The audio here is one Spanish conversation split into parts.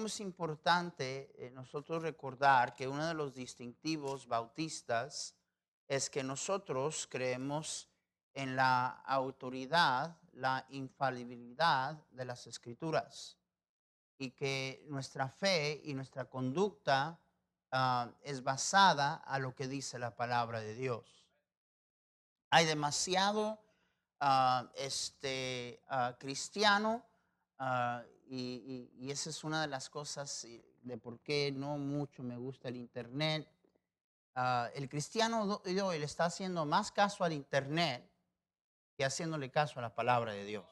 ¿Cómo, es importante eh, nosotros recordar que uno de los distintivos bautistas es que nosotros creemos en la autoridad, la infalibilidad de las escrituras y que nuestra fe y nuestra conducta ah, es basada a lo que dice la palabra de Dios. Hay demasiado ah, este, ah, cristiano y, esa es una de las cosas de por qué no mucho me gusta el Internet. Ah, el cristiano hoy le está haciendo más caso al Internet que haciéndole caso a la palabra de Dios.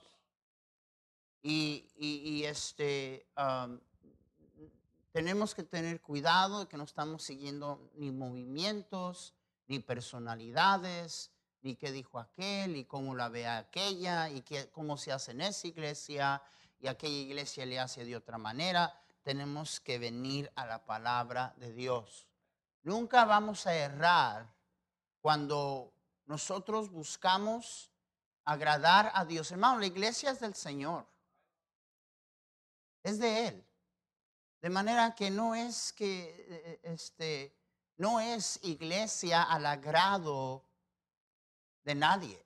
Y, este, tenemos que tener cuidado de que no estamos siguiendo ni movimientos, ni personalidades, ni qué dijo aquel, y cómo la ve aquella, y qué, cómo se hace en esa iglesia, y aquella iglesia le hace de otra manera. Tenemos que venir a la palabra de Dios. Nunca vamos a errar cuando nosotros buscamos agradar a Dios. Hermano, la iglesia es del Señor. Es de Él. De manera que no es que eh, este, no es iglesia al agrado de nadie.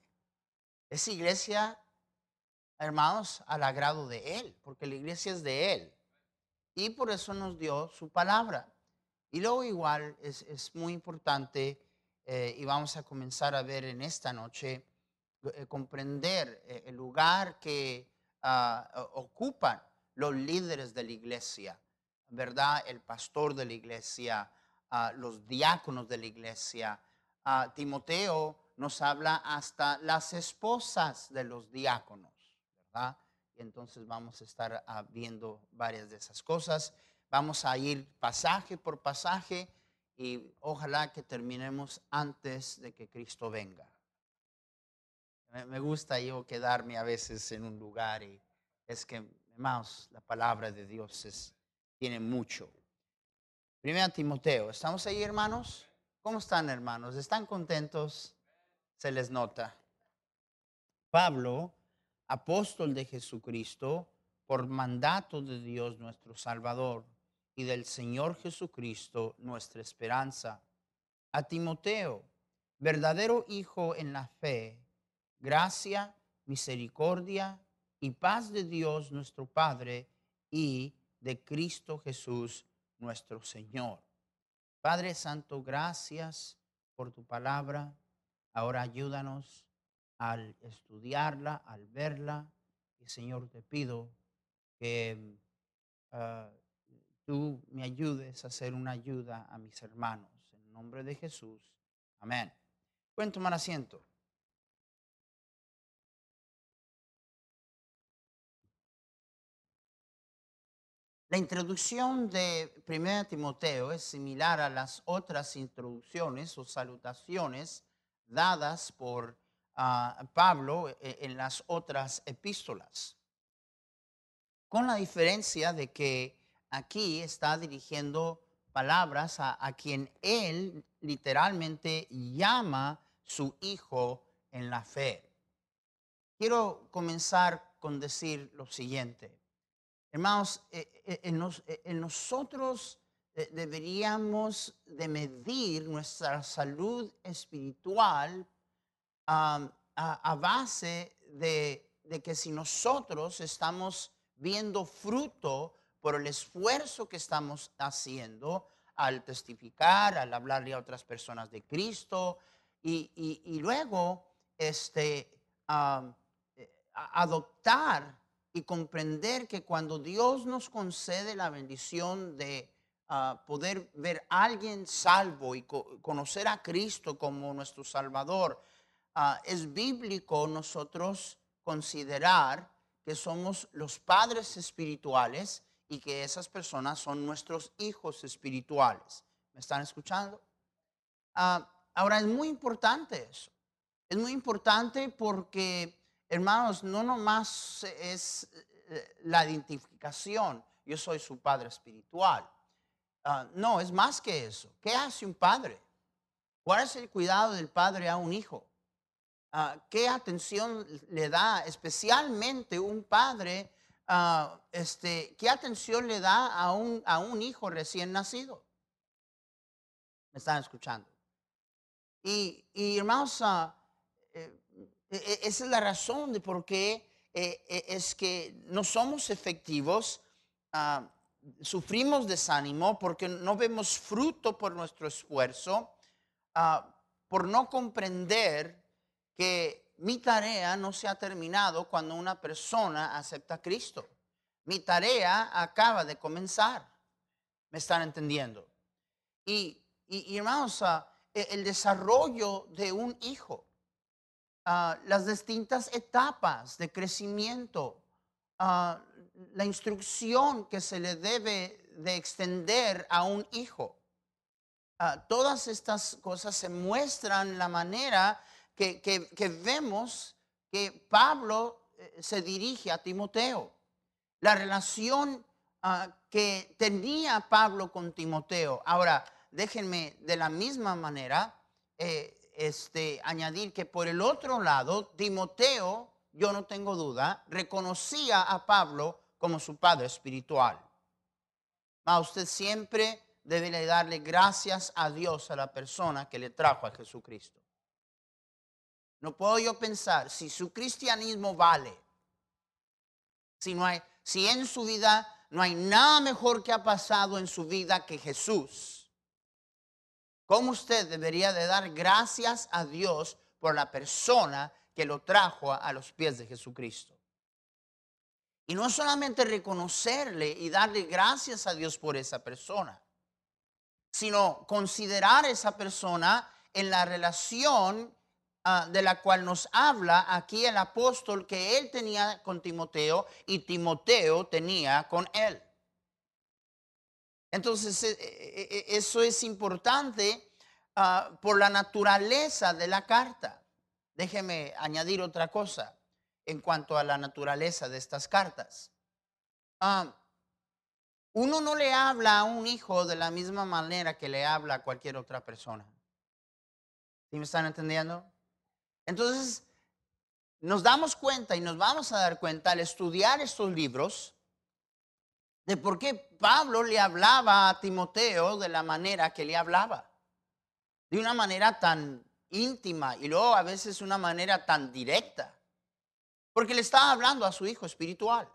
Es iglesia hermanos, al agrado de Él, porque la iglesia es de Él. Y por eso nos dio su palabra. Y luego igual es, muy importante, eh, y vamos a comenzar a ver en esta noche, eh, comprender eh, el lugar que ah, ocupan los líderes de la iglesia, ¿verdad? El pastor de la iglesia, ah, los diáconos de la iglesia. Ah, Timoteo nos habla hasta las esposas de los diáconos. Y entonces vamos a estar ah, viendo varias de esas cosas. Vamos a ir pasaje por pasaje y ojalá que terminemos antes de que Cristo venga. Me gusta yo quedarme a veces en un lugar y es que, hermanos, la palabra de Dios es, tiene mucho. Primero Timoteo, ¿estamos ahí hermanos? ¿Cómo están hermanos? ¿Están contentos? Se les nota. Pablo apóstol de Jesucristo, por mandato de Dios nuestro Salvador y del Señor Jesucristo nuestra esperanza. A Timoteo, verdadero hijo en la fe, gracia, misericordia y paz de Dios nuestro Padre y de Cristo Jesús nuestro Señor. Padre Santo, gracias por tu palabra. Ahora ayúdanos al estudiarla, al verla. Y Señor, te pido que ah, tú me ayudes a hacer una ayuda a mis hermanos. En nombre de Jesús. Amén. Pueden tomar asiento. La introducción de 1 Timoteo es similar a las otras introducciones o salutaciones dadas por Pablo e, en las otras epístolas. Con la diferencia de que aquí está dirigiendo palabras a, quien él literalmente llama su hijo en la fe. Quiero comenzar con decir lo siguiente. Hermanos, e, e, en, nosotros deberíamos de medir nuestra salud espiritual a, base de, que si nosotros estamos viendo fruto por el esfuerzo que estamos haciendo al testificar, al hablarle a otras personas de Cristo y, luego este, eh, adoptar y comprender que cuando Dios nos concede la bendición de ah, poder ver a alguien salvo y co- conocer a Cristo como nuestro Salvador, ah, es bíblico nosotros considerar que somos los padres espirituales y que esas personas son nuestros hijos espirituales. ¿Me están escuchando? Ah, ahora es muy importante eso. Es muy importante porque, hermanos, no nomás es eh, la identificación, yo soy su padre espiritual. Ah, no, es más que eso. ¿Qué hace un padre? ¿Cuál es el cuidado del padre a un hijo? Ah, ¿Qué atención le da especialmente un padre? ah, este, ¿Qué atención le da a un, a un hijo recién nacido? ¿Me están escuchando? Y, y, hermanos, ah, eh, e- e- esa es la razón de por qué eh, eh, es que no somos efectivos, ah, sufrimos desánimo porque no vemos fruto por nuestro esfuerzo, ah, por no comprender que mi tarea no se ha terminado cuando una persona acepta a Cristo. Mi tarea acaba de comenzar. ¿Me están entendiendo? Y, y- hermanos, ah, e- el desarrollo de un hijo, ah, las distintas etapas de crecimiento, ah, la instrucción que se le debe de extender a un hijo. Todas estas cosas se muestran la manera que, que- vemos que Pablo eh, se dirige a Timoteo. La relación ah, que tenía Pablo con Timoteo. Ahora, déjenme de la misma manera eh, este, añadir que por el otro lado, Timoteo, yo no tengo duda, reconocía a Pablo como su padre espiritual. A usted siempre debe de darle gracias a Dios a la persona que le trajo a Jesucristo. No puedo yo pensar si su cristianismo vale, si no hay, si en su vida no hay nada mejor que ha pasado en su vida que Jesús. ¿Cómo usted debería de dar gracias a Dios por la persona que lo trajo a, a los pies de Jesucristo? Y no solamente reconocerle y darle gracias a Dios por esa persona, sino considerar esa persona en la relación ah, de la cual nos habla aquí el apóstol que él tenía con Timoteo y Timoteo tenía con él. Entonces, eh, eh, eh, eso es importante ah, por la naturaleza de la carta. Déjeme añadir otra cosa en cuanto a la naturaleza de estas cartas. Ah, uno no le habla a un hijo de la misma manera que le habla a cualquier otra persona. ¿Sí me están entendiendo? Entonces, nos damos cuenta y nos vamos a dar cuenta al estudiar estos libros de por qué Pablo le hablaba a Timoteo de la manera que le hablaba. De una manera tan íntima y luego a veces una manera tan directa. Porque le estaba hablando a su hijo espiritual.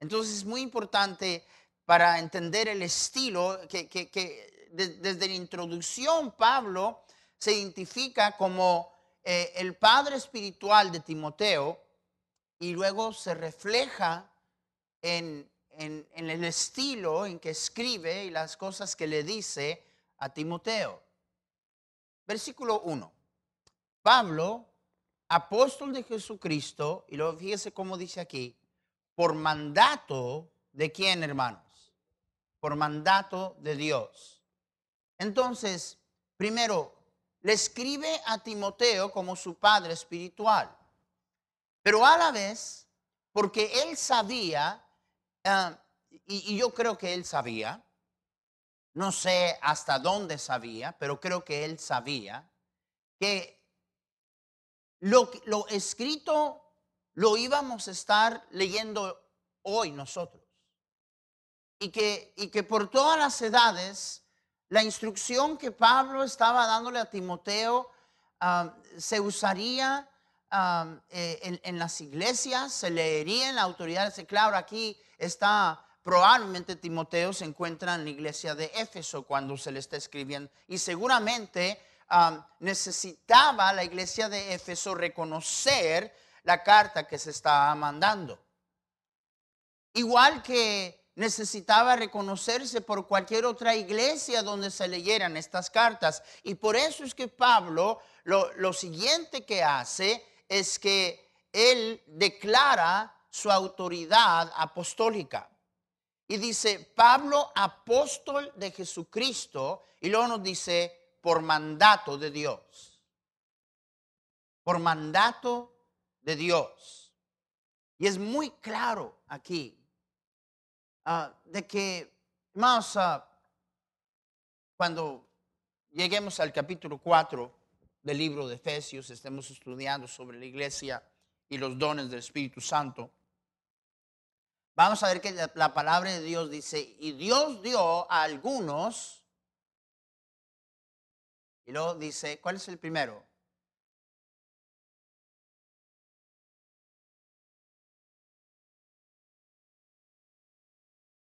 Entonces es muy importante para entender el estilo que, que- que de- desde la introducción Pablo se identifica como eh, el padre espiritual de Timoteo y luego se refleja en, en- el estilo en que escribe y las cosas que le dice a Timoteo. Versículo 1. Pablo, apóstol de Jesucristo, y luego fíjese cómo dice aquí, por mandato de quién, hermanos? Por mandato de Dios. Entonces, primero, le escribe a Timoteo como su padre espiritual, pero a la vez, porque él sabía, ah, y, yo creo que él sabía, no sé hasta dónde sabía, pero creo que él sabía, que lo, lo escrito lo íbamos a estar leyendo hoy nosotros. Y que, y que por todas las edades, la instrucción que Pablo estaba dándole a Timoteo ah, se usaría ah, eh, en, las iglesias, se leería en la autoridad. Claro, aquí está probablemente Timoteo se encuentra en la iglesia de Éfeso cuando se le está escribiendo. Y seguramente ah, necesitaba la iglesia de Éfeso reconocer la carta que se estaba mandando. Igual que necesitaba reconocerse por cualquier otra iglesia donde se leyeran estas cartas. Y por eso es que Pablo lo, lo siguiente que hace es que él declara su autoridad apostólica. Y dice, Pablo, apóstol de Jesucristo, y luego nos dice, por mandato de Dios. Por mandato de Dios. Y es muy claro aquí ah, de que, más cuando lleguemos al capítulo 4 del libro de Efesios, estemos estudiando sobre la iglesia y los dones del Espíritu Santo, vamos a ver que la, palabra de Dios dice, y Dios dio a algunos, y luego dice, ¿cuál es el primero?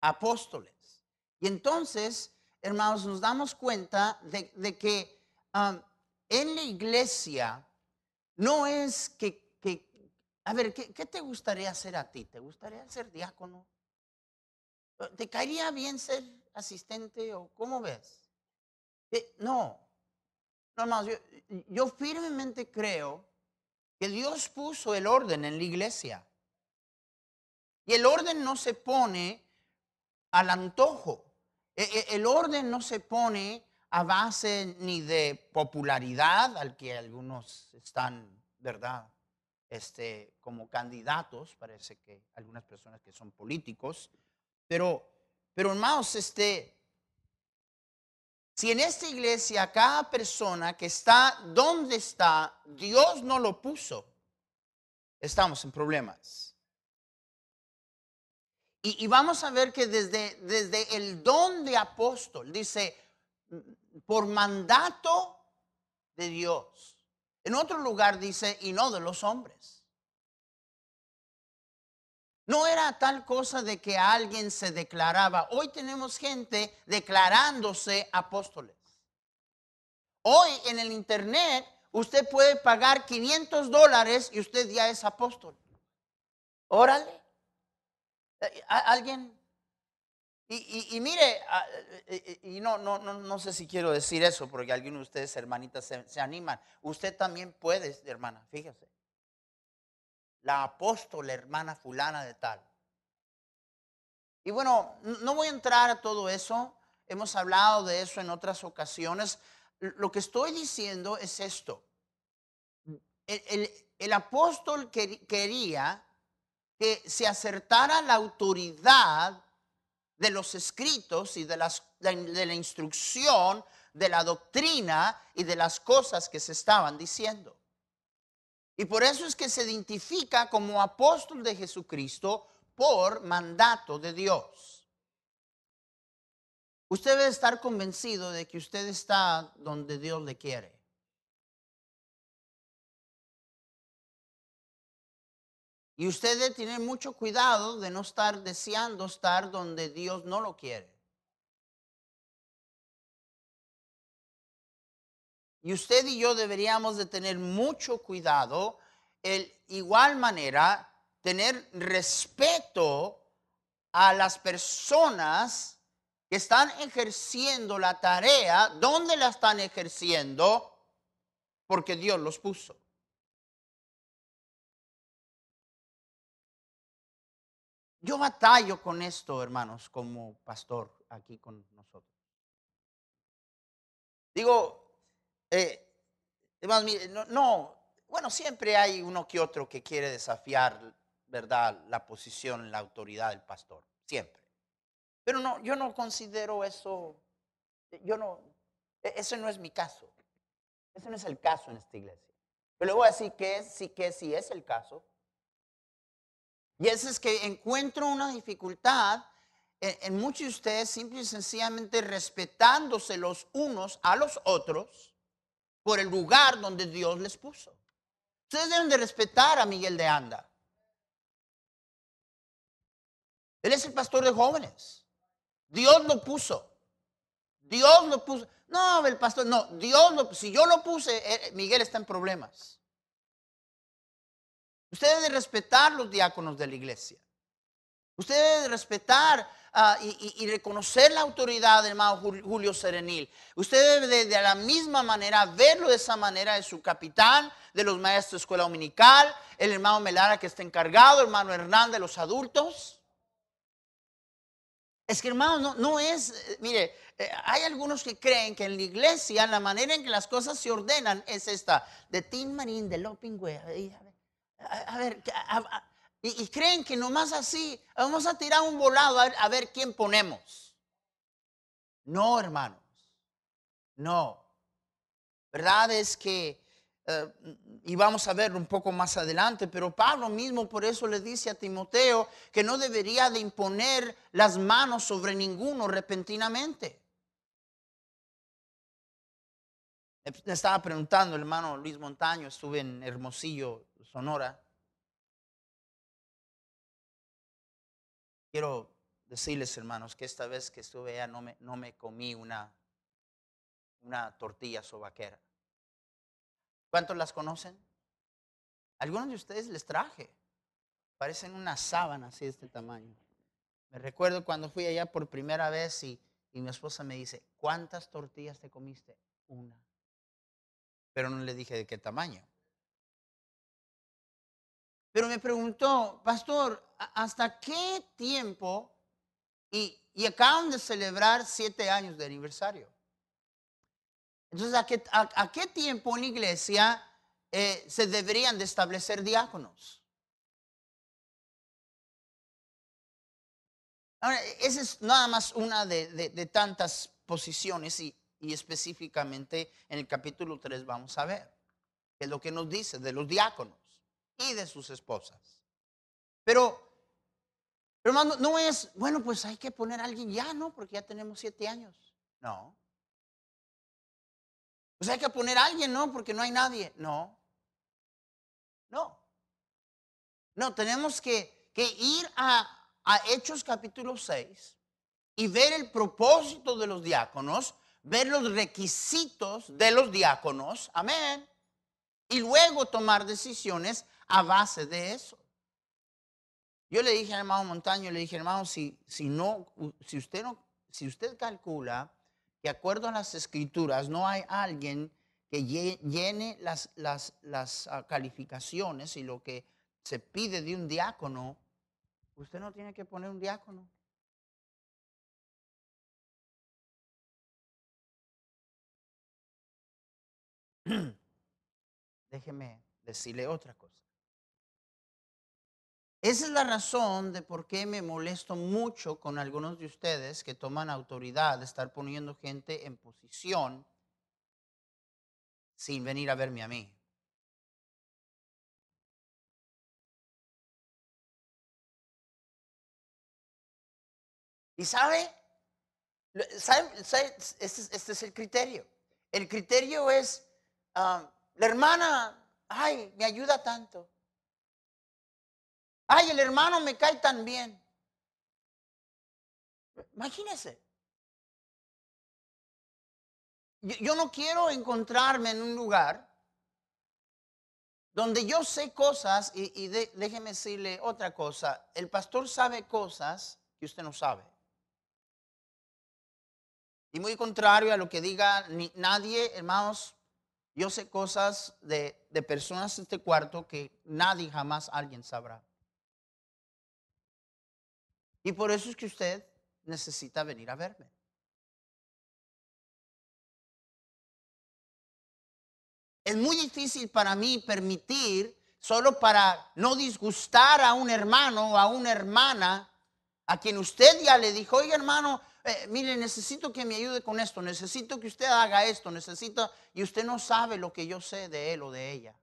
Apóstoles. Y entonces, hermanos, nos damos cuenta de, que en la iglesia no es que a ver, ¿qué, te gustaría hacer a ti? ¿Te gustaría ser diácono? ¿Te caería bien ser asistente o cómo ves? Eh, no, no más, yo, yo firmemente creo que Dios puso el orden en la iglesia. Y el orden no se pone al antojo. E, e, el orden no se pone a base ni de popularidad, al que algunos están, ¿verdad? este, como candidatos, parece que algunas personas que son políticos, pero, pero hermanos, este, si en esta iglesia cada persona que está donde está, Dios no lo puso, estamos en problemas. Y, vamos a ver que desde, desde el don de apóstol, dice, por mandato de Dios. En otro lugar dice, y no de los hombres. No era tal cosa de que alguien se declaraba. Hoy tenemos gente declarándose apóstoles. Hoy en el Internet usted puede pagar 500 dólares y usted ya es apóstol. Órale. Eh, ¿Alguien y, mire, eh, eh, y no, no, no, no sé si quiero decir eso porque algunos de ustedes, hermanitas, se, animan. Usted también puede, hermana, fíjese. La apóstol, hermana fulana de tal. Y bueno, no voy a entrar a todo eso. Hemos hablado de eso en otras ocasiones. Lo que estoy diciendo es esto. El, el apóstol quería que se acertara la autoridad de los escritos y de, de la instrucción, de la doctrina y de las cosas que se estaban diciendo. Y por eso es que se identifica como apóstol de Jesucristo por mandato de Dios. Usted debe estar convencido de que usted está donde Dios le quiere. Y usted debe tener mucho cuidado de no estar deseando estar donde Dios no lo quiere. Y usted y yo deberíamos de tener mucho cuidado, el igual manera, tener respeto a las personas que están ejerciendo la tarea, ¿dónde la están ejerciendo? Porque Dios los puso. Yo batallo con esto, hermanos, como pastor aquí con nosotros. Digo, eh, no, no, bueno, siempre hay uno que otro que quiere desafiar, ¿verdad?, la posición, la autoridad del pastor, siempre. Pero no, yo no considero eso, yo no, e, ese no es mi caso. Ese no es el caso en esta iglesia. Pero le voy a decir que sí, que sí es el caso. Y es que encuentro una dificultad en, muchos de ustedes simple y sencillamente respetándose los unos a los otros por el lugar donde Dios les puso. Ustedes deben de respetar a Miguel de Anda. Él es el pastor de jóvenes. Dios lo puso. Dios lo puso. No, el pastor, no, Dios lo, si yo lo puse, eh, Miguel está en problemas. Usted debe respetar los diáconos de la iglesia. Usted debe respetar ah, y, reconocer la autoridad del hermano Julio Serenil. Usted debe de, la misma manera verlo de esa manera de su capitán, de los maestros de escuela dominical, el hermano Melara que está encargado, el hermano Hernán de los adultos. Es que hermano, no, no es, eh, mire, eh, hay algunos que creen que en la iglesia la manera en que las cosas se ordenan es esta, de Tim Marín, de Lopingüe. A ver, y, creen que nomás así, vamos a tirar un volado a ver, quién ponemos. No, hermanos, no. Verdad es que, eh, y vamos a ver un poco más adelante, pero Pablo mismo por eso le dice a Timoteo que no debería de imponer las manos sobre ninguno repentinamente. Me estaba preguntando hermano Luis Montaño, estuve en Hermosillo, Sonora, Quiero decirles, hermanos, que esta vez que estuve allá no me, no me comí una, una tortilla sobaquera. ¿Cuántos las conocen? Algunos de ustedes les traje. Parecen una sábana así de este tamaño. Me recuerdo cuando fui allá por primera vez y, y mi esposa me dice, ¿cuántas tortillas te comiste? Una. Pero no le dije de qué tamaño. Pero me preguntó, pastor, ¿hasta qué tiempo? Y, acaban de celebrar siete años de aniversario. Entonces, ¿a qué, tiempo en la iglesia eh, se deberían de establecer diáconos? Ahora, esa es nada más una de, tantas posiciones y, y, específicamente en el capítulo 3 vamos a ver, que es lo que nos dice de los diáconos y de sus esposas. Pero, hermano, no es, bueno, pues hay que poner a alguien ya, ¿no? Porque ya tenemos siete años. No. Pues hay que poner a alguien, ¿no? Porque no hay nadie. No. No. No, tenemos que, que ir a, a Hechos capítulo 6 y ver el propósito de los diáconos, ver los requisitos de los diáconos, amén, y luego tomar decisiones a base de eso. Yo le dije al hermano Montaño, le dije, hermano, si, si, no, si, usted no, si usted calcula que acuerdo a las escrituras no hay alguien que llene las, las, las ah, calificaciones y lo que se pide de un diácono, usted no tiene que poner un diácono. Déjeme decirle otra cosa. Esa es la razón de por qué me molesto mucho con algunos de ustedes que toman autoridad de estar poniendo gente en posición sin venir a verme a mí. ¿Y sabe? Este, este, es el criterio. El criterio es, ah, la hermana, ay, me ayuda tanto. Ay, el hermano me cae tan bien. Imagínese. Yo, no quiero encontrarme en un lugar donde yo sé cosas y, déjeme decirle otra cosa. El pastor sabe cosas que usted no sabe. Y muy contrario a lo que diga nadie, hermanos, yo sé cosas de, de personas en este cuarto que nadie jamás alguien sabrá. Y por eso es que usted necesita venir a verme. Es muy difícil para mí permitir, solo para no disgustar a un hermano o a una hermana, a quien usted ya le dijo, oye hermano, eh, mire, necesito que me ayude con esto, necesito que usted haga esto, necesito, y usted no sabe lo que yo sé de él o de ella.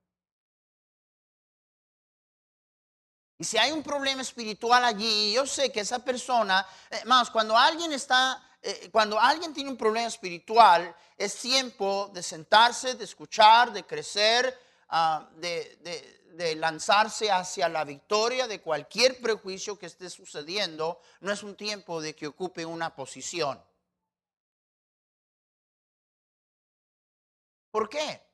Y si hay un problema espiritual allí, yo sé que esa persona, eh, más cuando alguien está, eh, cuando alguien tiene un problema espiritual, es tiempo de sentarse, de escuchar, de crecer, ah, de, de lanzarse hacia la victoria de cualquier prejuicio que esté sucediendo. No es un tiempo de que ocupe una posición. ¿Por qué?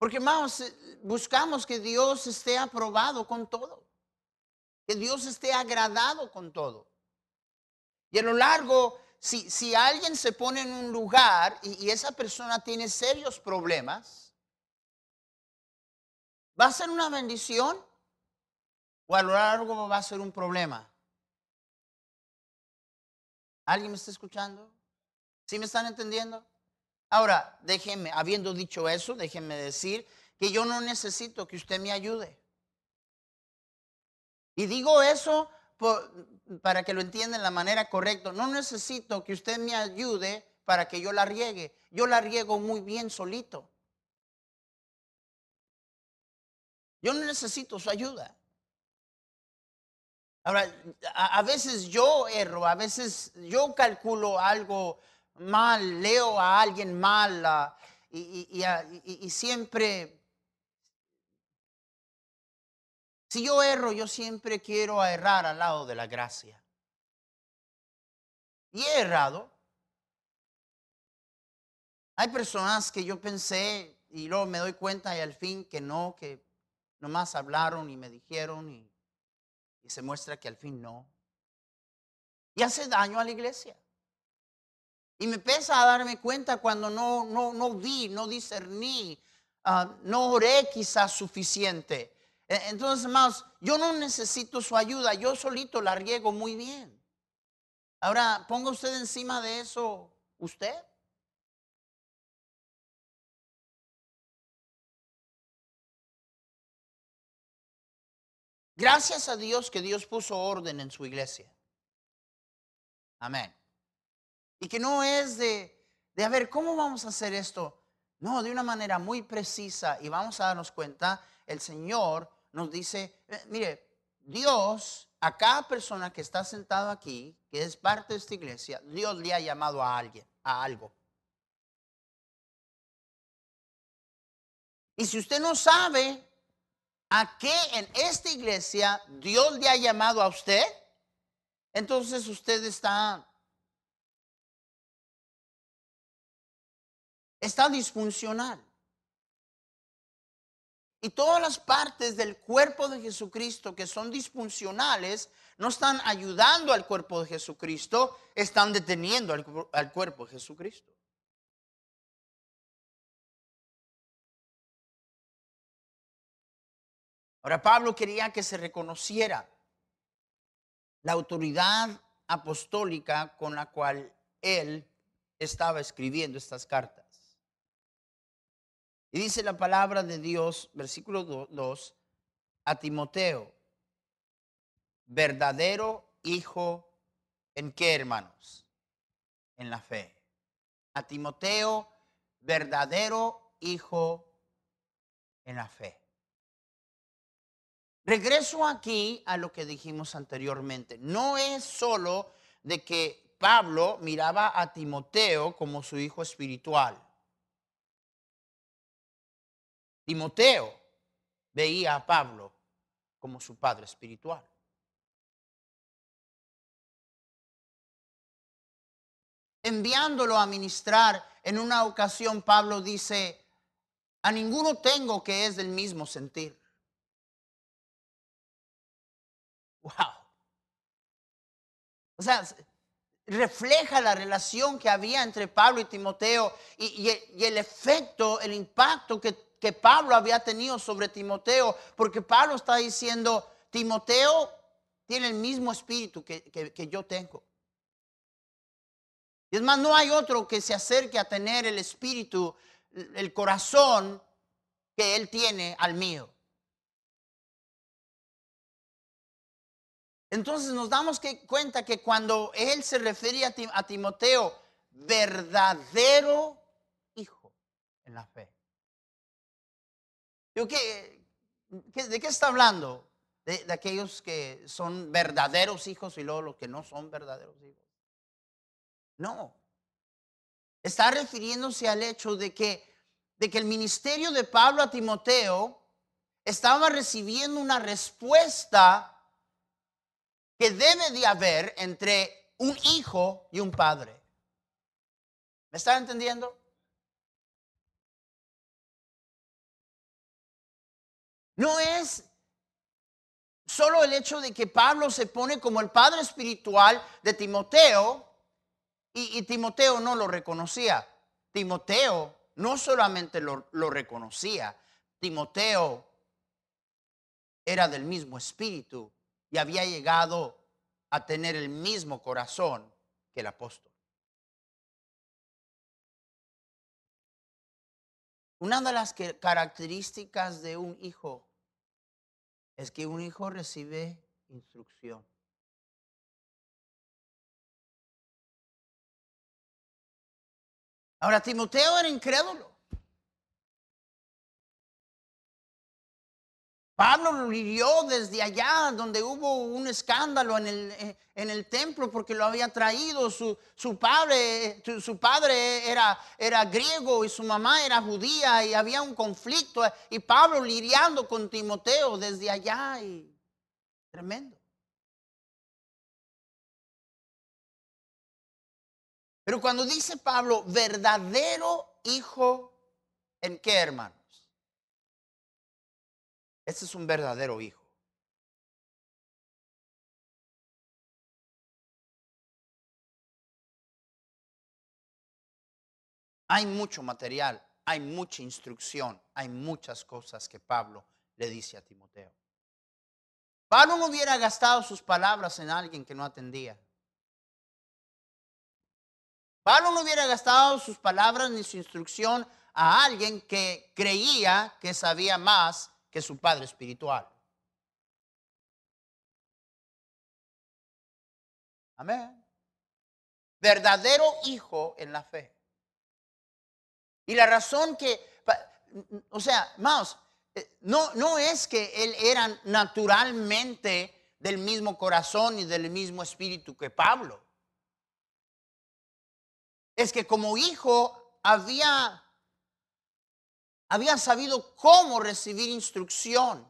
Porque hermanos, eh, buscamos que Dios esté aprobado con todo. Que Dios esté agradado con todo. Y a lo largo, si, si alguien se pone en un lugar y, esa persona tiene serios problemas, ¿va a ser una bendición o a lo largo va a ser un problema? ¿Alguien me está escuchando? ¿Sí me están entendiendo? Ahora, déjenme, habiendo dicho eso, déjenme decir que yo no necesito que usted me ayude. Y digo eso para que lo entienda de la manera correcta. No necesito que usted me ayude para que yo la riegue. Yo la riego muy bien solito. Yo no necesito su ayuda. Ahora, a, veces yo erro, a veces yo calculo algo mal, leo a alguien mal ah, y, siempre, si yo erro, yo siempre quiero errar al lado de la gracia. Y he errado. Hay personas que yo pensé y luego me doy cuenta y al fin que no, que nomás hablaron y me dijeron y, y se muestra que al fin no. Y hace daño a la iglesia. Y me pesa darme cuenta cuando no, no, no vi, no discerní, ah, no oré quizás suficiente. E, entonces, más, yo no necesito su ayuda, yo solito la riego muy bien. Ahora, ponga usted encima de eso usted. Gracias a Dios que Dios puso orden en su iglesia. Amén. Y que no es de, de, a ver, ¿cómo vamos a hacer esto? No, de una manera muy precisa y vamos a darnos cuenta, el Señor nos dice, eh, mire, Dios, a cada persona que está sentado aquí, que es parte de esta iglesia, Dios le ha llamado a alguien, a algo. Y si usted no sabe a qué en esta iglesia Dios le ha llamado a usted, entonces usted está está disfuncional. Y todas las partes del cuerpo de Jesucristo que son disfuncionales no están ayudando al cuerpo de Jesucristo, están deteniendo al, cuerpo de Jesucristo. Ahora Pablo quería que se reconociera la autoridad apostólica con la cual él estaba escribiendo estas cartas. Y dice la palabra de Dios, versículo 2, a Timoteo, verdadero hijo en qué, hermanos? En la fe. A Timoteo, verdadero hijo en la fe. Regreso aquí a lo que dijimos anteriormente. No es solo de que Pablo miraba a Timoteo como su hijo espiritual. Timoteo veía a Pablo como su padre espiritual. Enviándolo a ministrar, en una ocasión Pablo dice, a ninguno tengo que es del mismo sentir. Wow. O sea, refleja la relación que había entre Pablo y Timoteo y, y el efecto, el impacto que que Pablo había tenido sobre Timoteo, porque Pablo está diciendo, Timoteo tiene el mismo espíritu que, yo tengo. Y es más, no hay otro que se acerque a tener el espíritu, el corazón que él tiene al mío. Entonces nos damos cuenta que cuando él se refería a Timoteo, verdadero hijo en la fe. ¿Qué, de qué está hablando? De, aquellos que son verdaderos hijos y luego los que no son verdaderos hijos. No. Está refiriéndose al hecho de que, de que el ministerio de Pablo a Timoteo estaba recibiendo una respuesta que debe de haber entre un hijo y un padre. ¿Me están entendiendo? No es solo el hecho de que Pablo se pone como el padre espiritual de Timoteo y, Timoteo no lo reconocía. Timoteo no solamente lo, reconocía, Timoteo era del mismo espíritu y había llegado a tener el mismo corazón que el apóstol. Una de las características de un hijo es que un hijo recibe instrucción. Ahora, Timoteo era incrédulo. Pablo lo hirió desde allá, donde hubo un escándalo en el, en el templo porque lo había traído. Su, su padre, su padre era, era, griego y su mamá era judía y había un conflicto. Y Pablo lidiando con Timoteo desde allá. Y, tremendo. Pero cuando dice Pablo, verdadero hijo, ¿en qué hermano? Ese es un verdadero hijo. Hay mucho material, hay mucha instrucción, hay muchas cosas que Pablo le dice a Timoteo. Pablo no hubiera gastado sus palabras en alguien que no atendía. Pablo no hubiera gastado sus palabras ni su instrucción a alguien que creía que sabía más que su padre espiritual. Amén. Verdadero hijo en la fe. Y la razón que, o sea, más, eh, no, no es que él era naturalmente del mismo corazón y del mismo espíritu que Pablo. Es que como hijo había había sabido cómo recibir instrucción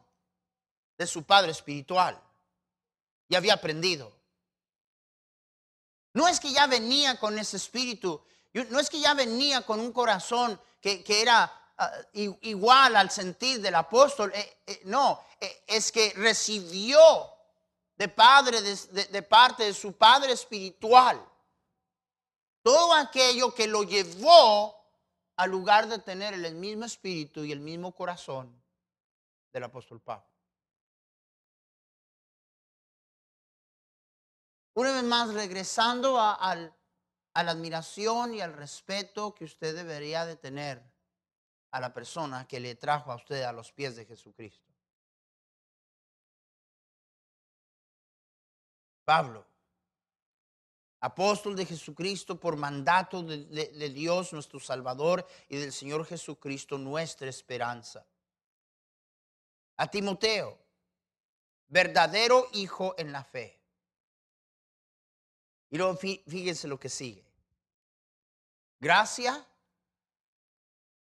de su padre espiritual y había aprendido. No es que ya venía con ese espíritu, no es que ya venía con un corazón que, era ah, igual al sentir del apóstol, eh, eh, no, eh, es que recibió de, padre, de parte de su padre espiritual todo aquello que lo llevó al lugar de tener el mismo espíritu y el mismo corazón del apóstol Pablo. Una vez más, regresando a, la admiración y al respeto que usted debería de tener a la persona que le trajo a usted a los pies de Jesucristo. Pablo apóstol de Jesucristo por mandato de, Dios nuestro Salvador y del Señor Jesucristo nuestra esperanza. A Timoteo, verdadero hijo en la fe. Y luego fíjense lo que sigue. Gracia,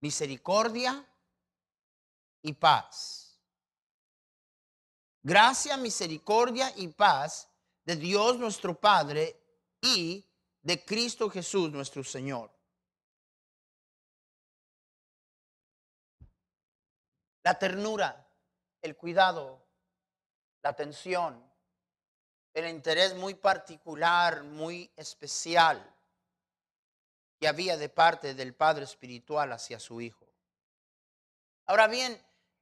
misericordia y paz. Gracia, misericordia y paz de Dios nuestro Padre y de Cristo Jesús nuestro Señor. La ternura, el cuidado, la atención, el interés muy particular, muy especial que había de parte del Padre Espiritual hacia su Hijo. Ahora bien,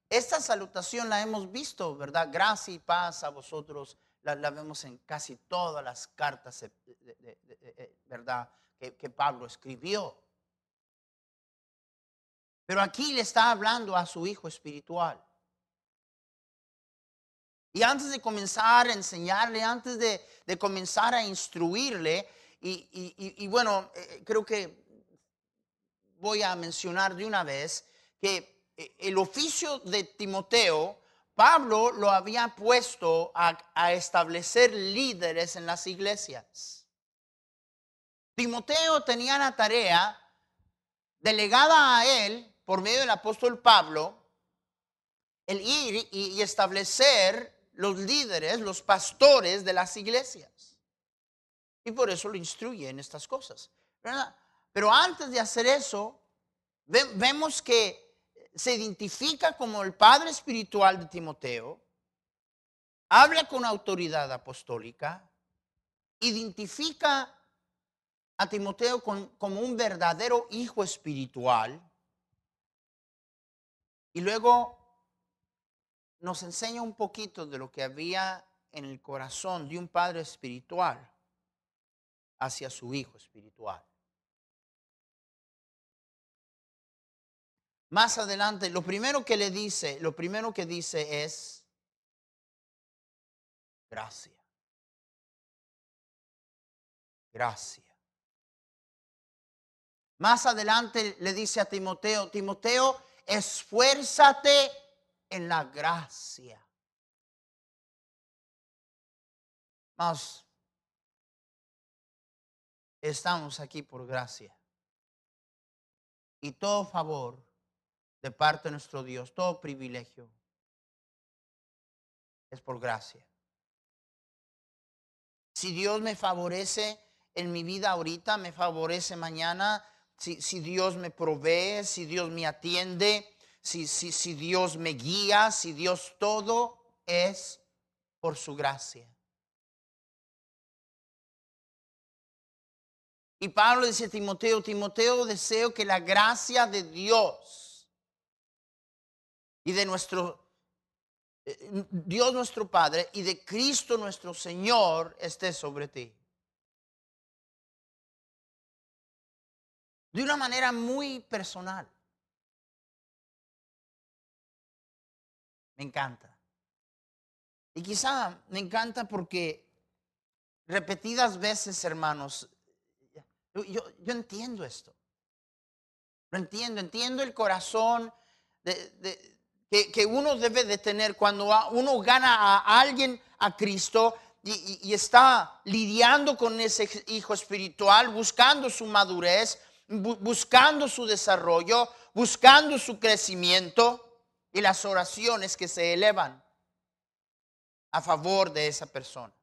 esta salutación la hemos visto, ¿verdad? Gracia y paz a vosotros la, vemos en casi todas las cartas, ¿verdad? Que, Pablo escribió. Pero aquí le está hablando a su hijo espiritual. Y antes de comenzar a enseñarle, antes de, comenzar a instruirle, y, bueno, eh, creo que voy a mencionar de una vez que eh, el oficio de Timoteo Pablo lo había puesto a, establecer líderes en las iglesias. Timoteo tenía la tarea delegada a él por medio del apóstol Pablo el ir y, establecer los líderes, los pastores de las iglesias. Y por eso lo instruye en estas cosas. Pero antes de hacer eso, vemos que se identifica como el padre espiritual de Timoteo, habla con autoridad apostólica, identifica a Timoteo como un verdadero hijo espiritual y luego nos enseña un poquito de lo que había en el corazón de un padre espiritual hacia su hijo espiritual. Más adelante, lo primero que le dice, lo primero que dice es gracia. Gracia. Más adelante le dice a Timoteo, Timoteo, esfuérzate en la gracia. Más, estamos aquí por gracia. Y todo favor de parte de nuestro Dios, todo privilegio es por gracia. Si Dios me favorece en mi vida ahorita, me favorece mañana, si, si Dios me provee, si Dios me atiende, si, si, si Dios me guía, si Dios todo es por su gracia. Y Pablo dice a Timoteo, Timoteo, deseo que la gracia de Dios y de nuestro eh, Dios nuestro Padre y de Cristo nuestro Señor esté sobre ti. De una manera muy personal. Me encanta. Y quizá me encanta porque repetidas veces, hermanos, yo, entiendo esto. Lo entiendo, entiendo el corazón que, uno debe de tener cuando uno gana a alguien a Cristo y, está lidiando con ese hijo espiritual, buscando su madurez, buscando su desarrollo, buscando su crecimiento y las oraciones que se elevan a favor de esa persona.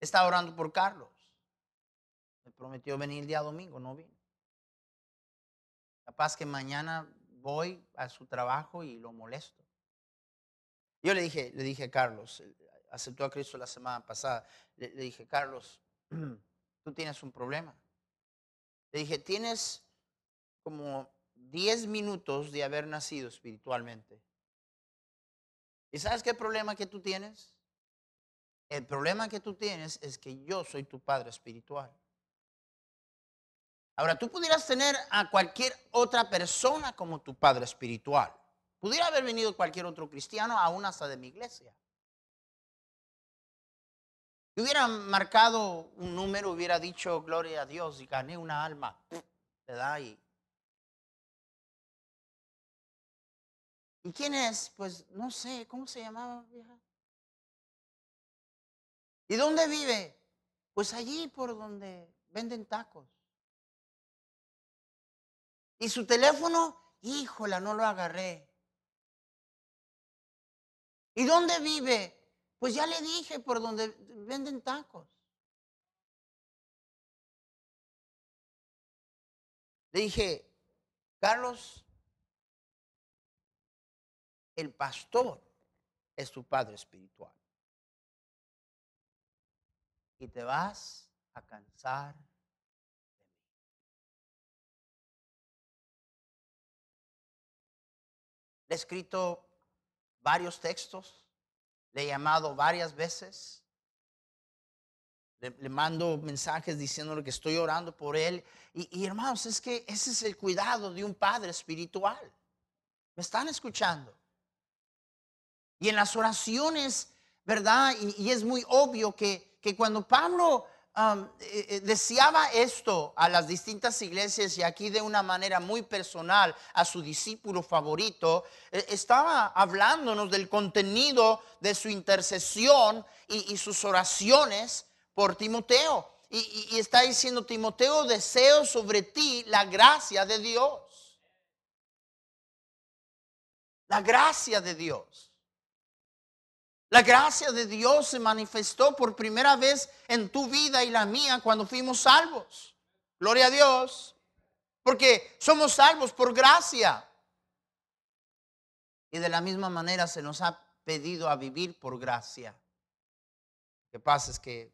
Estaba orando por Carlos. Me prometió venir el día domingo, no vino. Capaz que mañana voy a su trabajo y lo molesto. Yo le dije, le dije a Carlos, aceptó a Cristo la semana pasada, le, le dije, Carlos, tú tienes un problema. Le dije, tienes como 10 minutos de haber nacido espiritualmente. ¿Y sabes qué problema que tú tienes? El problema que tú tienes es que yo soy tu padre espiritual. Ahora, tú pudieras tener a cualquier otra persona como tu padre espiritual. Pudiera haber venido cualquier otro cristiano, aún hasta de mi iglesia. Si hubiera marcado un número, hubiera dicho gloria a Dios y gané una alma, ¿verdad? Y, ¿Y quién es? Pues no sé, ¿cómo se llamaba, vieja? ¿Y dónde vive? Pues allí por donde venden tacos. ¿Y su teléfono? Híjola, no lo agarré. ¿Y dónde vive? Pues ya le dije por donde venden tacos. Le dije, Carlos, el pastor es tu padre espiritual y te vas a cansar he escrito varios textos, le he llamado varias veces, le, mando mensajes diciéndole que estoy orando por él. Y, hermanos, es que ese es el cuidado de un padre espiritual. ¿Me están escuchando? Y en las oraciones, ¿verdad? Y, y es muy obvio que que cuando Pablo eh, eh, deseaba esto a las distintas iglesias y aquí de una manera muy personal a su discípulo favorito, eh, estaba hablándonos del contenido de su intercesión y, sus oraciones por Timoteo. Y, y, está diciendo, Timoteo, deseo sobre ti la gracia de Dios. La gracia de Dios. La gracia de Dios se manifestó por primera vez en tu vida y la mía cuando fuimos salvos. Gloria a Dios. porque somos salvos por gracia. Y de la misma manera se nos ha pedido a vivir por gracia. Lo que pasa es que,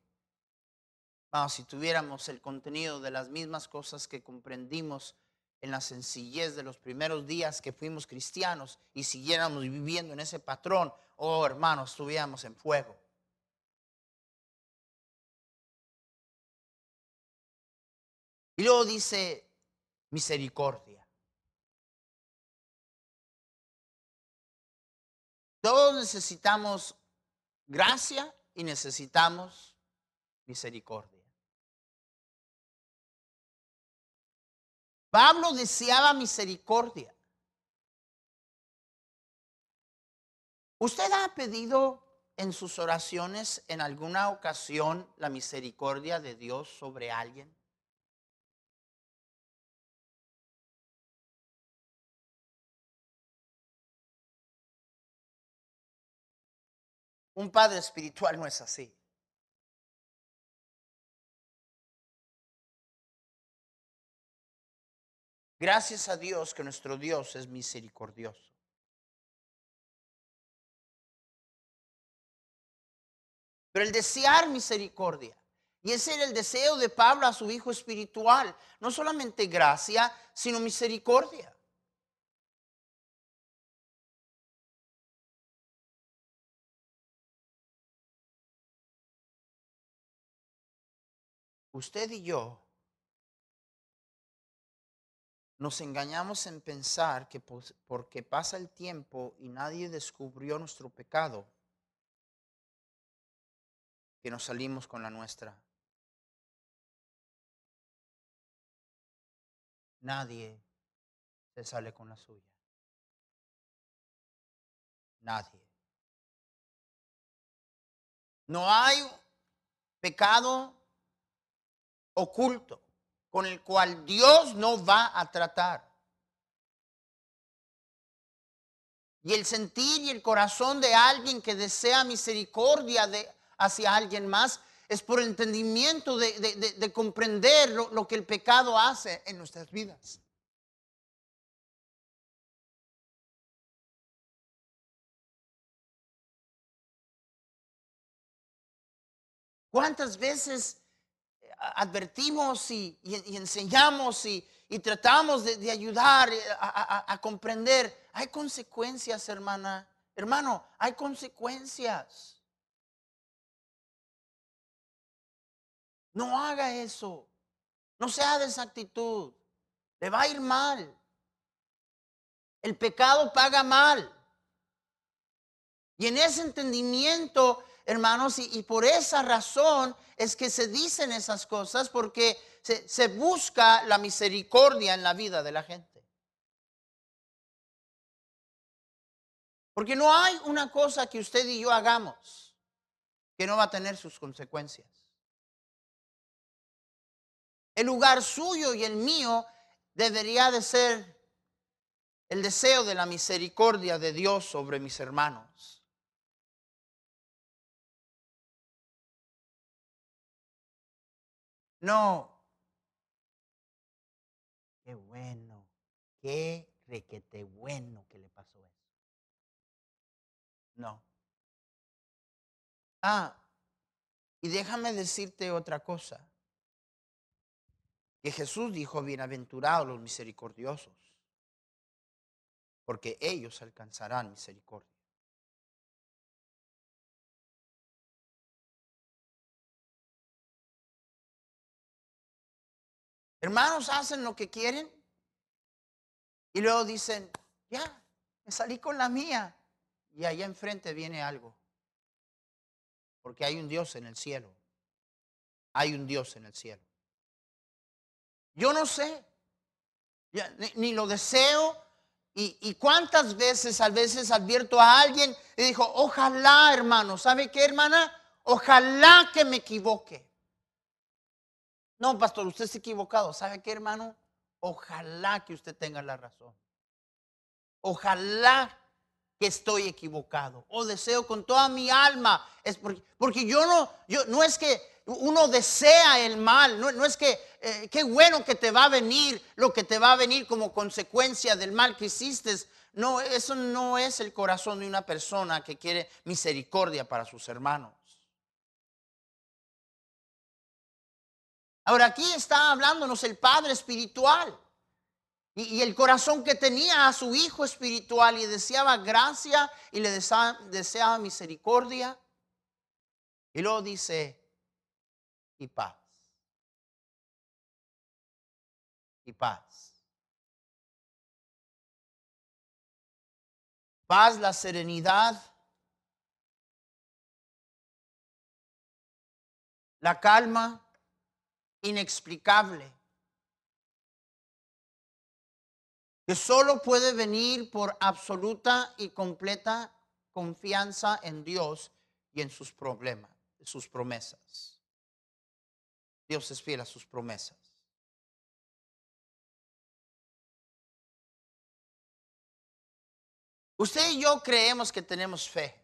vamos, si tuviéramos el contenido de las mismas cosas que comprendimos en la sencillez de los primeros días que fuimos cristianos y siguiéramos viviendo en ese patrón, oh hermanos, estuviéramos en fuego. Y luego dice misericordia. Todos necesitamos gracia y necesitamos misericordia. Pablo deseaba misericordia. ¿Usted ha pedido en sus oraciones en alguna ocasión la misericordia de Dios sobre alguien? Un padre espiritual no es así. Gracias a Dios que nuestro Dios es misericordioso. Pero el desear misericordia, y ese era el deseo de Pablo a su hijo espiritual, no solamente gracia, sino misericordia. Usted y yo nos engañamos en pensar que porque pasa el tiempo y nadie descubrió nuestro pecado, que nos salimos con la nuestra. Nadie se sale con la suya. Nadie. No hay pecado oculto con el cual Dios no va a tratar. Y el sentir y el corazón de alguien que desea misericordia de, hacia alguien más es por entendimiento de, comprender lo, lo que el pecado hace en nuestras vidas. ¿Cuántas veces advertimos y, enseñamos y, tratamos de, ayudar eh, a, comprender. Hay consecuencias, hermana. Hermano, hay consecuencias. No haga eso. No sea de esa actitud. Le va a ir mal. El pecado paga mal. Y en ese entendimiento hermanos, y, por esa razón es que se dicen esas cosas, porque se, se busca la misericordia en la vida de la gente. Porque no hay una cosa que usted y yo hagamos que no va a tener sus consecuencias. El lugar suyo y el mío debería de ser el deseo de la misericordia de Dios sobre mis hermanos. No. Qué bueno, qué requete bueno que le pasó eso. No. Ah, y déjame decirte otra cosa. Que Jesús dijo, bienaventurados los misericordiosos, porque ellos alcanzarán misericordia. Hermanos hacen lo que quieren y luego dicen, ya, me salí con la mía. Y allá enfrente viene algo. Porque hay un Dios en el cielo. Hay un Dios en el cielo. Yo no sé, ni, lo deseo. Y, cuántas veces, a veces advierto a alguien y dijo, ojalá hermano, ¿sabe qué hermana? Ojalá que me equivoque. No, pastor, usted ha equivocado. ¿Sabe qué, hermano? Ojalá que usted tenga la razón. Ojalá que estoy equivocado. O deseo con toda mi alma. Es porque, porque yo no, yo, no es que uno desea el mal, no, no, es que eh, qué bueno que te va a venir lo que te va a venir como consecuencia del mal que hiciste. No, eso no es el corazón de una persona que quiere misericordia para sus hermanos. Ahora aquí está hablándonos el Padre espiritual y, el corazón que tenía a su Hijo espiritual y deseaba gracia y le deseaba misericordia. Y luego dice, y paz. Y paz. Paz, la serenidad, la calma inexplicable, que solo puede venir por absoluta y completa confianza en Dios y en sus problemas, sus promesas. Dios es fiel a sus promesas. Usted y yo creemos que tenemos fe.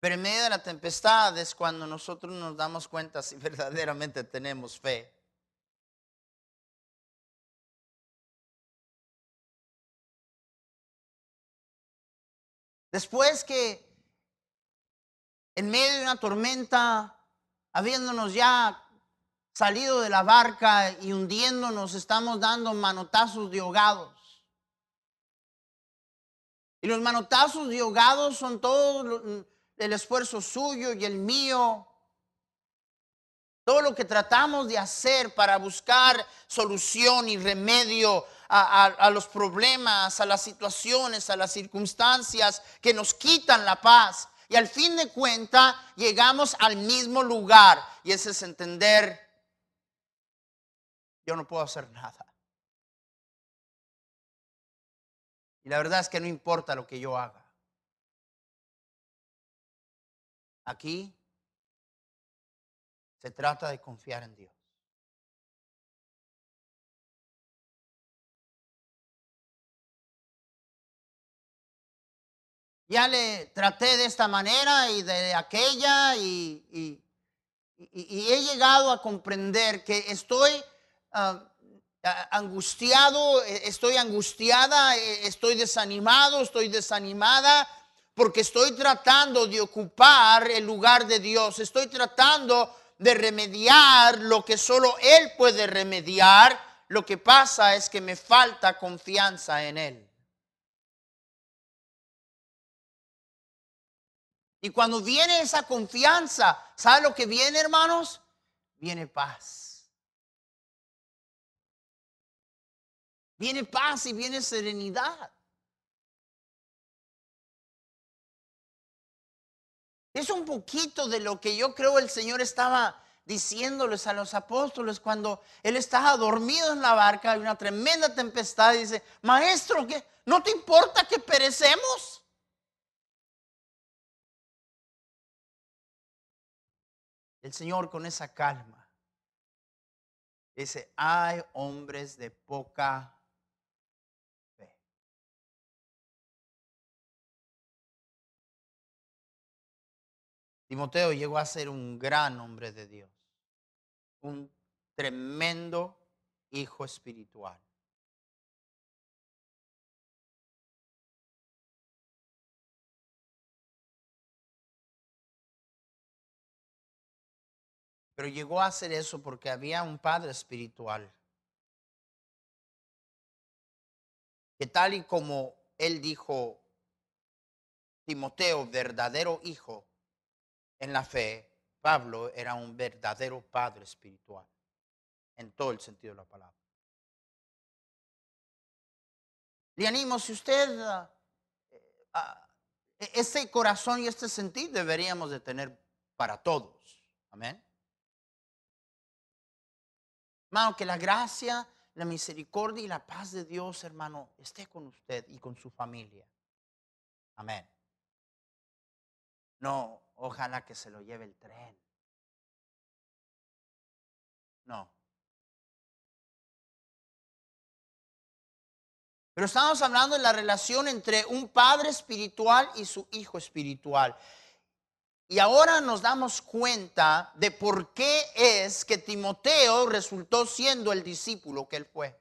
Pero en medio de la tempestad es cuando nosotros nos damos cuenta si verdaderamente tenemos fe. Después que en medio de una tormenta habiéndonos ya salido de la barca y hundiéndonos, estamos dando manotazos de ahogados. Y los manotazos de ahogados son todo el esfuerzo suyo y el mío. Todo lo que tratamos de hacer para buscar solución y remedio a, los problemas, a las situaciones, a las circunstancias que nos quitan la paz. Y al fin de cuentas llegamos al mismo lugar. Y ese es entender, yo no puedo hacer nada. Y la verdad es que no importa lo que yo haga. Aquí se trata de confiar en Dios. ya le traté de esta manera y de aquella y, he llegado a comprender que estoy ah, angustiado, e, estoy angustiada, e, estoy desanimado, estoy desanimada porque estoy tratando de ocupar el lugar de Dios, estoy tratando de remediar lo que solo Él puede remediar. Lo que pasa es que me falta confianza en Él. Y cuando viene esa confianza, ¿sabe lo que viene, hermanos? Viene paz. Viene paz y viene serenidad. Es un poquito de lo que yo creo el Señor estaba diciéndoles a los apóstoles cuando Él estaba dormido en la barca, hay una tremenda tempestad, y dice, maestro, ¿qué? ¿no te importa que perecemos? El Señor con esa calma dice, hay hombres de poca Timoteo llegó a ser un gran hombre de Dios, un tremendo hijo espiritual. Pero llegó a hacer eso porque había un padre espiritual. Que tal y como él dijo, Timoteo, verdadero hijo en la fe, Pablo era un verdadero padre espiritual, en todo el sentido de la palabra. Le animo, si usted, ah, ah, este corazón y este sentir deberíamos de tener para todos. Amén. Hermano, que la gracia, la misericordia y la paz de Dios, hermano, esté con usted y con su familia. Amén. No, ojalá que se lo lleve el tren. No. Pero estamos hablando de la relación entre un padre espiritual y su hijo espiritual. Y ahora nos damos cuenta de por qué es que Timoteo resultó siendo el discípulo que él fue.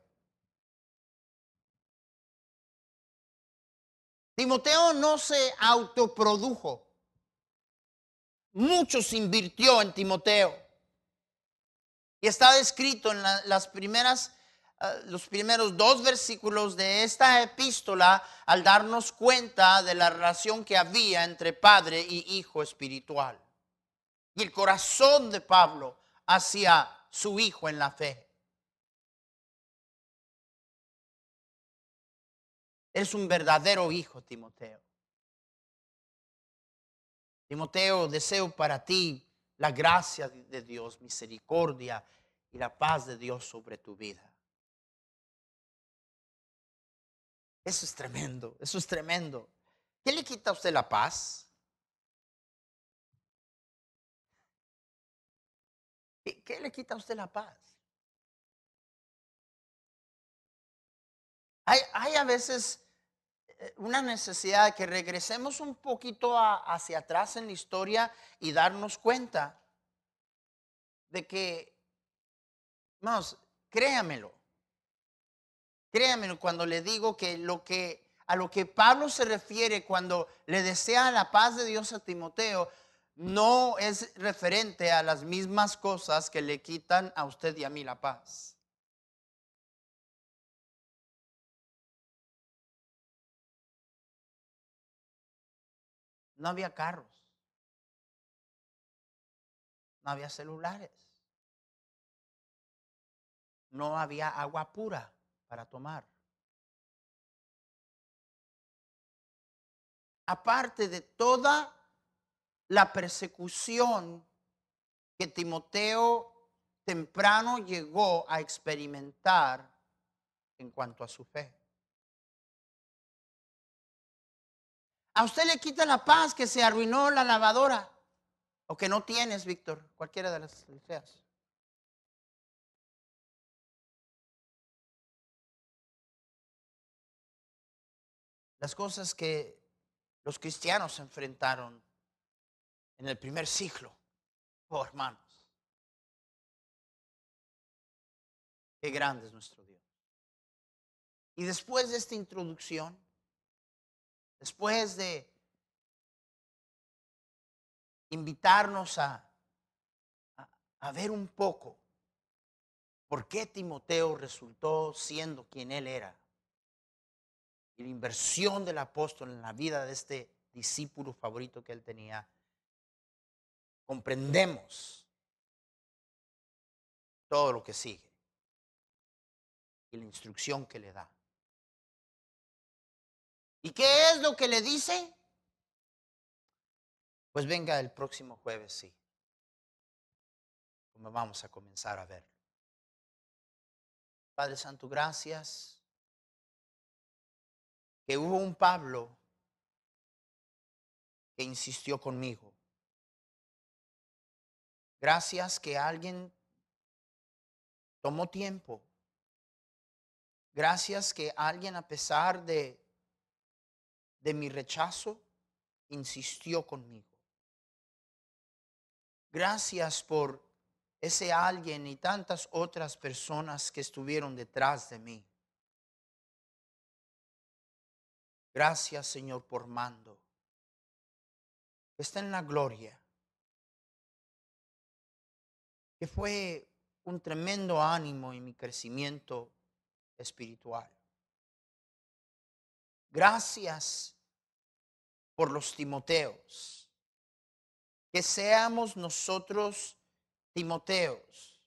Timoteo no se autoprodujo. Muchos invirtió en Timoteo. Y está escrito en las primeras, eh, los primeros dos versículos de esta epístola al darnos cuenta de la relación que había entre padre y hijo espiritual. Y el corazón de Pablo hacia su hijo en la fe. Es un verdadero hijo, Timoteo. Timoteo, deseo para ti la gracia de Dios, misericordia y la paz de Dios sobre tu vida. Eso es tremendo, eso es tremendo. ¿Qué le quita a usted la paz? ¿Qué le quita a usted la paz? Hay, a veces una necesidad de que regresemos un poquito hacia atrás en la historia y darnos cuenta de que, vamos, créamelo, créamelo cuando le digo que lo que a lo que Pablo se refiere cuando le desea la paz de Dios a Timoteo, no es referente a las mismas cosas que le quitan a usted y a mí la paz. No había carros. No había celulares. No había agua pura para tomar. Aparte de toda la persecución que Timoteo temprano llegó a experimentar en cuanto a su fe. A usted le quita la paz que se arruinó la lavadora. O que no tienes, Víctor, cualquiera de las feas. Las cosas que los cristianos enfrentaron en el primer siglo. Oh, hermanos. Qué grande es nuestro Dios. Y después de esta introducción, después de invitarnos a, ver un poco por qué Timoteo resultó siendo quien él era. Y la inversión del apóstol en la vida de este discípulo favorito que él tenía, comprendemos todo lo que sigue y la instrucción que le da. ¿Y qué es lo que le dice? Pues venga el próximo jueves, sí. Como vamos a comenzar a ver. Padre Santo, gracias que hubo un Pablo que insistió conmigo. Gracias que alguien tomó tiempo. Gracias que alguien a pesar de de mi rechazo, insistió conmigo. Gracias por ese alguien y tantas otras personas que estuvieron detrás de mí. Gracias Señor por mando. Está en la gloria. Que fue un tremendo ánimo en mi crecimiento espiritual. Gracias por los Timoteos. Que seamos nosotros Timoteos.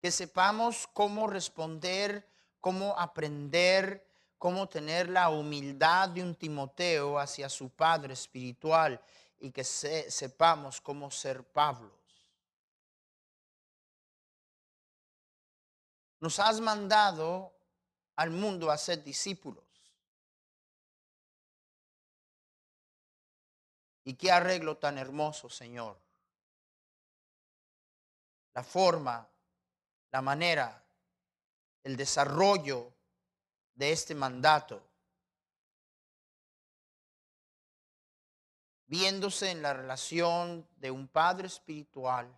Que sepamos cómo responder, cómo aprender, cómo tener la humildad de un Timoteo hacia su padre espiritual y que sepamos cómo ser Pablos. Nos has mandado al mundo a ser discípulos. Y qué arreglo tan hermoso, Señor. La forma, la manera, el desarrollo de este mandato. viéndose en la relación de un padre espiritual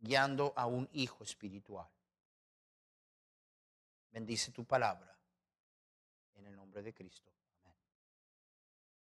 guiando a un hijo espiritual. Bendice tu palabra en el nombre de Cristo.